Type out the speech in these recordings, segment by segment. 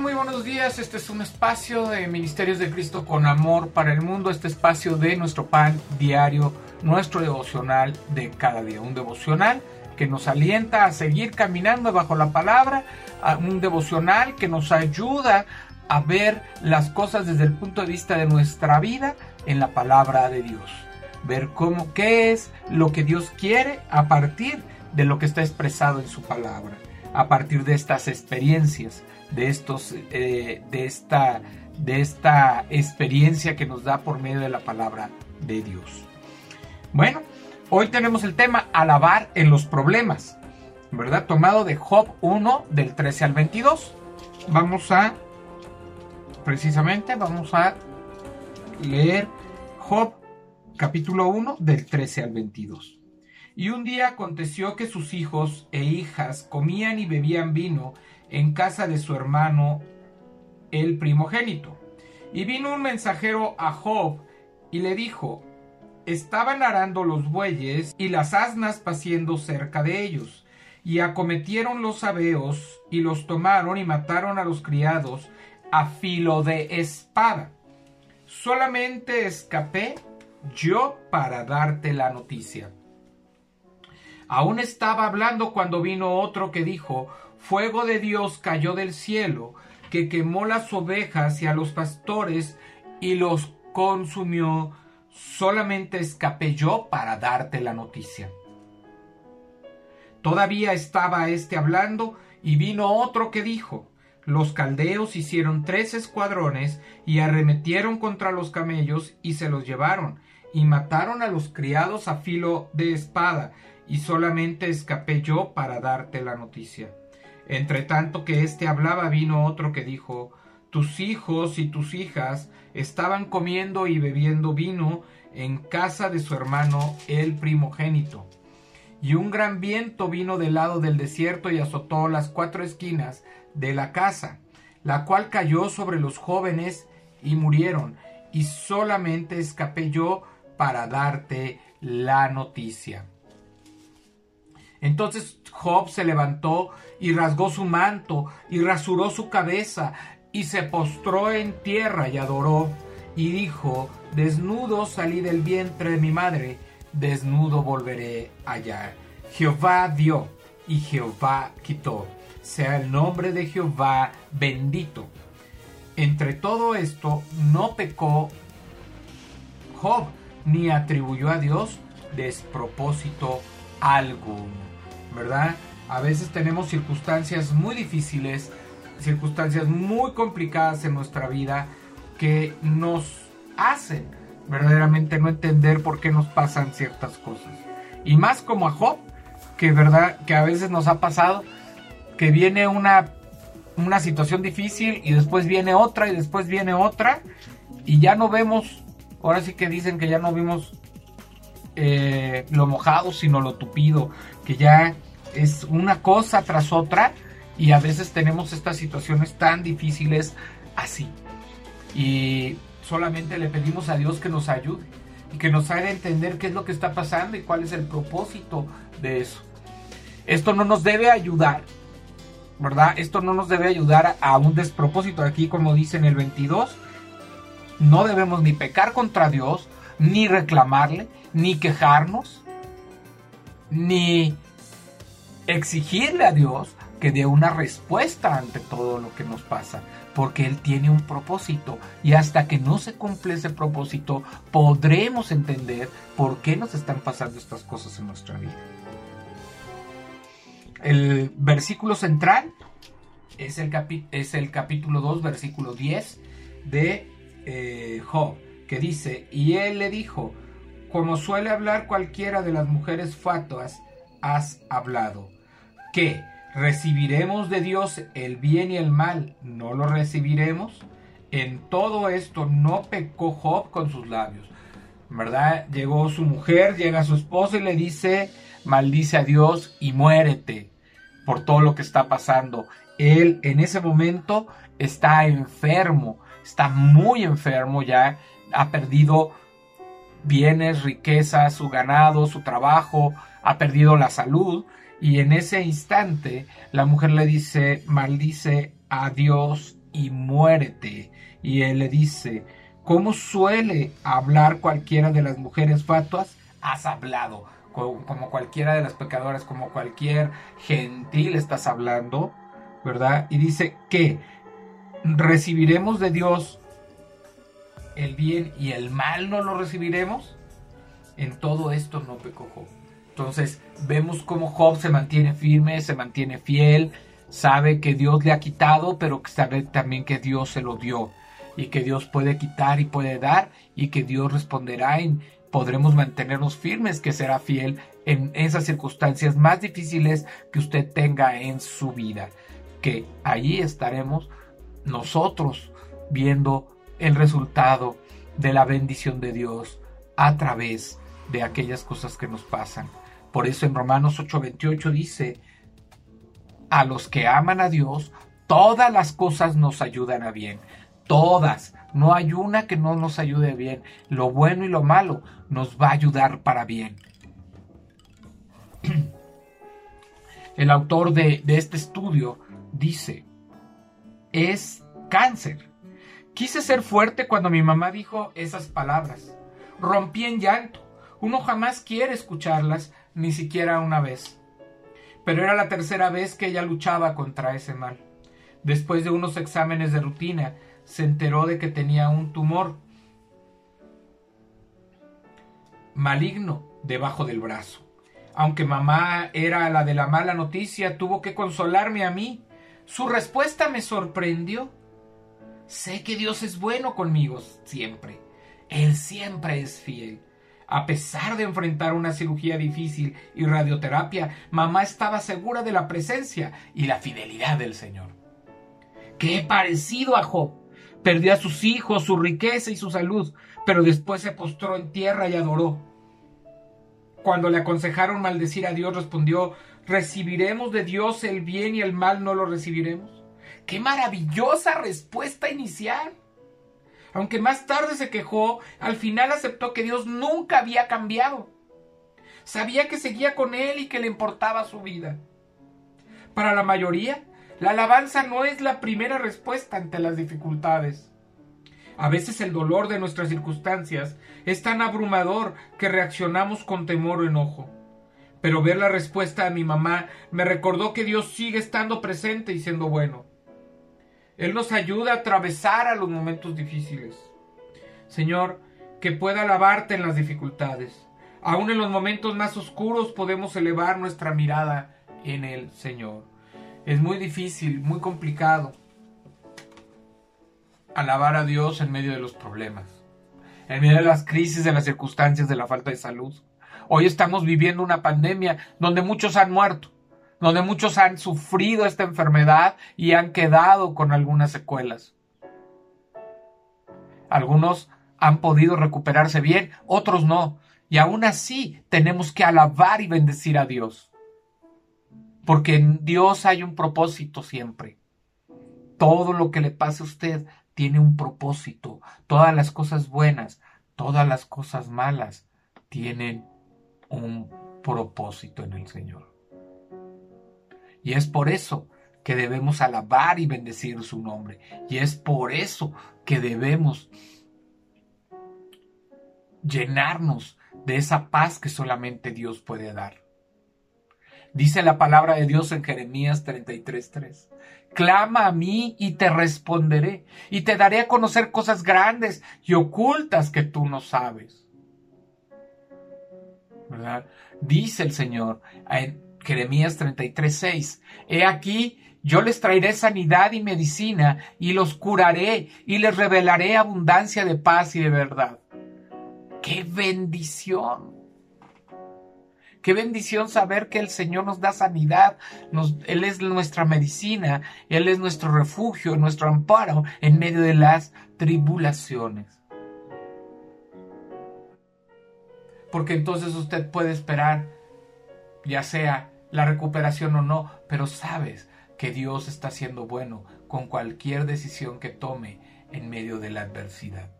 Muy buenos días. Este es un espacio de Ministerios de Cristo con amor para el mundo. Este espacio de nuestro pan diario, nuestro devocional de cada día. Un devocional que nos alienta a seguir caminando bajo la palabra. Un devocional que nos ayuda a ver las cosas desde el punto de vista de nuestra vida en la palabra de Dios. Ver cómo, qué es lo que Dios quiere a partir de lo que está expresado en su palabra a partir de estas experiencias, de, estos, eh, de, esta, de esta experiencia que nos da por medio de la palabra de Dios. Bueno, hoy tenemos el tema alabar en los problemas, ¿verdad? Tomado de Job 1 del 13 al 22. Vamos a, precisamente, vamos a leer Job capítulo 1 del 13 al 22. Y un día aconteció que sus hijos e hijas comían y bebían vino en casa de su hermano el primogénito. Y vino un mensajero a Job y le dijo, estaban arando los bueyes y las asnas paciendo cerca de ellos, y acometieron los sabeos y los tomaron y mataron a los criados a filo de espada. Solamente escapé yo para darte la noticia. Aún estaba hablando cuando vino otro que dijo, Fuego de Dios cayó del cielo, que quemó las ovejas y a los pastores y los consumió. Solamente escapé yo para darte la noticia. Todavía estaba éste hablando y vino otro que dijo, los caldeos hicieron tres escuadrones y arremetieron contra los camellos y se los llevaron y mataron a los criados a filo de espada y solamente escapé yo para darte la noticia. Entre tanto que éste hablaba vino otro que dijo Tus hijos y tus hijas estaban comiendo y bebiendo vino en casa de su hermano el primogénito. Y un gran viento vino del lado del desierto y azotó las cuatro esquinas de la casa, la cual cayó sobre los jóvenes y murieron, y solamente escapé yo para darte la noticia. Entonces Job se levantó y rasgó su manto y rasuró su cabeza y se postró en tierra y adoró y dijo, desnudo salí del vientre de mi madre, desnudo volveré allá. Jehová dio y Jehová quitó. Sea el nombre de Jehová bendito. Entre todo esto no pecó Job ni atribuyó a Dios despropósito alguno. ¿Verdad? A veces tenemos circunstancias muy difíciles, circunstancias muy complicadas en nuestra vida que nos hacen verdaderamente no entender por qué nos pasan ciertas cosas. Y más como a Job, que verdad que a veces nos ha pasado que viene una una situación difícil y después viene otra y después viene otra y ya no vemos, ahora sí que dicen que ya no vimos eh, lo mojado, sino lo tupido, que ya es una cosa tras otra y a veces tenemos estas situaciones tan difíciles así. Y solamente le pedimos a Dios que nos ayude y que nos haga entender qué es lo que está pasando y cuál es el propósito de eso. Esto no nos debe ayudar, ¿verdad? Esto no nos debe ayudar a un despropósito. Aquí, como dice en el 22, no debemos ni pecar contra Dios, ni reclamarle, ni quejarnos, ni exigirle a Dios que dé una respuesta ante todo lo que nos pasa, porque Él tiene un propósito y hasta que no se cumple ese propósito podremos entender por qué nos están pasando estas cosas en nuestra vida. El versículo central es el, capítulo 2, versículo 10 de eh, Job, que dice, y él le dijo, como suele hablar cualquiera de las mujeres fatuas, has hablado. ¿Qué? ¿Recibiremos de Dios el bien y el mal? ¿No lo recibiremos? En todo esto no pecó Job con sus labios. ¿Verdad? Llegó su mujer, llega su esposo y le dice, maldice a Dios y muérete por todo lo que está pasando. Él en ese momento está enfermo, está muy enfermo ya, ha perdido bienes, riquezas, su ganado, su trabajo, ha perdido la salud y en ese instante la mujer le dice, maldice a Dios y muérete. Y él le dice, ¿cómo suele hablar cualquiera de las mujeres fatuas? Has hablado, como cualquiera de las pecadoras, como cualquier gentil estás hablando, ¿verdad? Y dice que recibiremos de Dios el bien y el mal no lo recibiremos. En todo esto no pecó Job. Entonces vemos cómo Job se mantiene firme, se mantiene fiel, sabe que Dios le ha quitado, pero sabe también que Dios se lo dio y que Dios puede quitar y puede dar y que Dios responderá y podremos mantenernos firmes, que será fiel en esas circunstancias más difíciles que usted tenga en su vida, que allí estaremos nosotros viendo el resultado de la bendición de Dios a través de aquellas cosas que nos pasan. Por eso en Romanos 8:28 dice, a los que aman a Dios, todas las cosas nos ayudan a bien. Todas. No hay una que no nos ayude bien. Lo bueno y lo malo nos va a ayudar para bien. El autor de, de este estudio dice, es cáncer. Quise ser fuerte cuando mi mamá dijo esas palabras. Rompí en llanto. Uno jamás quiere escucharlas, ni siquiera una vez pero era la tercera vez que ella luchaba contra ese mal. Después de unos exámenes de rutina, se enteró de que tenía un tumor maligno debajo del brazo. Aunque mamá era la de la mala noticia, tuvo que consolarme a mí. Su respuesta me sorprendió. Sé que Dios es bueno conmigo siempre. Él siempre es fiel. A pesar de enfrentar una cirugía difícil y radioterapia, mamá estaba segura de la presencia y la fidelidad del Señor. Qué parecido a Job. Perdió a sus hijos, su riqueza y su salud, pero después se postró en tierra y adoró. Cuando le aconsejaron maldecir a Dios, respondió, ¿recibiremos de Dios el bien y el mal no lo recibiremos? ¡Qué maravillosa respuesta inicial! Aunque más tarde se quejó, al final aceptó que Dios nunca había cambiado. Sabía que seguía con él y que le importaba su vida. Para la mayoría, la alabanza no es la primera respuesta ante las dificultades. A veces el dolor de nuestras circunstancias es tan abrumador que reaccionamos con temor o enojo. Pero ver la respuesta de mi mamá me recordó que Dios sigue estando presente y siendo bueno. Él nos ayuda a atravesar a los momentos difíciles. Señor, que pueda alabarte en las dificultades. Aún en los momentos más oscuros podemos elevar nuestra mirada en el Señor. Es muy difícil, muy complicado alabar a Dios en medio de los problemas, en medio de las crisis, de las circunstancias, de la falta de salud. Hoy estamos viviendo una pandemia donde muchos han muerto donde muchos han sufrido esta enfermedad y han quedado con algunas secuelas. Algunos han podido recuperarse bien, otros no. Y aún así tenemos que alabar y bendecir a Dios. Porque en Dios hay un propósito siempre. Todo lo que le pase a usted tiene un propósito. Todas las cosas buenas, todas las cosas malas tienen un propósito en el Señor. Y es por eso que debemos alabar y bendecir su nombre. Y es por eso que debemos llenarnos de esa paz que solamente Dios puede dar. Dice la palabra de Dios en Jeremías 33:3. Clama a mí y te responderé, y te daré a conocer cosas grandes y ocultas que tú no sabes. Dice el Señor Jeremías 33:6. He aquí, yo les traeré sanidad y medicina, y los curaré, y les revelaré abundancia de paz y de verdad. ¡Qué bendición! Qué bendición saber que el Señor nos da sanidad, Él es nuestra medicina, Él es nuestro refugio, nuestro amparo en medio de las tribulaciones. Porque entonces usted puede esperar, ya sea la recuperación o no, pero sabes que Dios está siendo bueno con cualquier decisión que tome en medio de la adversidad.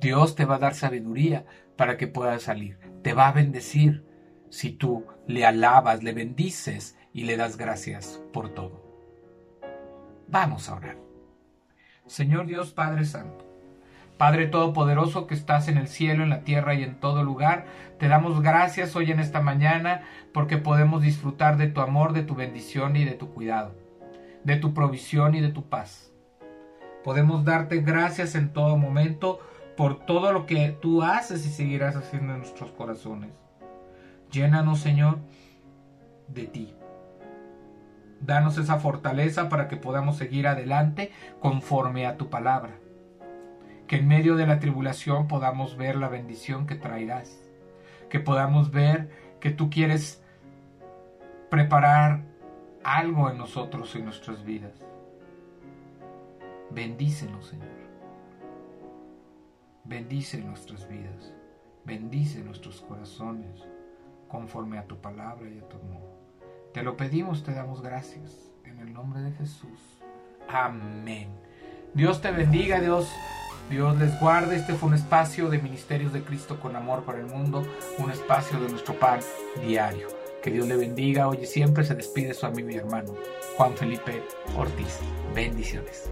Dios te va a dar sabiduría para que puedas salir. Te va a bendecir si tú le alabas, le bendices y le das gracias por todo. Vamos a orar. Señor Dios Padre Santo, Padre Todopoderoso que estás en el cielo, en la tierra y en todo lugar, te damos gracias hoy en esta mañana porque podemos disfrutar de tu amor, de tu bendición y de tu cuidado, de tu provisión y de tu paz. Podemos darte gracias en todo momento por todo lo que tú haces y seguirás haciendo en nuestros corazones. Llénanos, Señor, de ti. Danos esa fortaleza para que podamos seguir adelante conforme a tu palabra que en medio de la tribulación podamos ver la bendición que traerás, que podamos ver que tú quieres preparar algo en nosotros, en nuestras vidas. Bendícenos, Señor. Bendice nuestras vidas. Bendice nuestros corazones conforme a tu palabra y a tu amor. Te lo pedimos, te damos gracias. En el nombre de Jesús. Amén. Dios te bendiga, Dios Dios les guarde. Este fue un espacio de Ministerios de Cristo con amor para el mundo, un espacio de nuestro pan diario. Que Dios le bendiga. Hoy y siempre se despide su amigo y hermano Juan Felipe Ortiz. Bendiciones.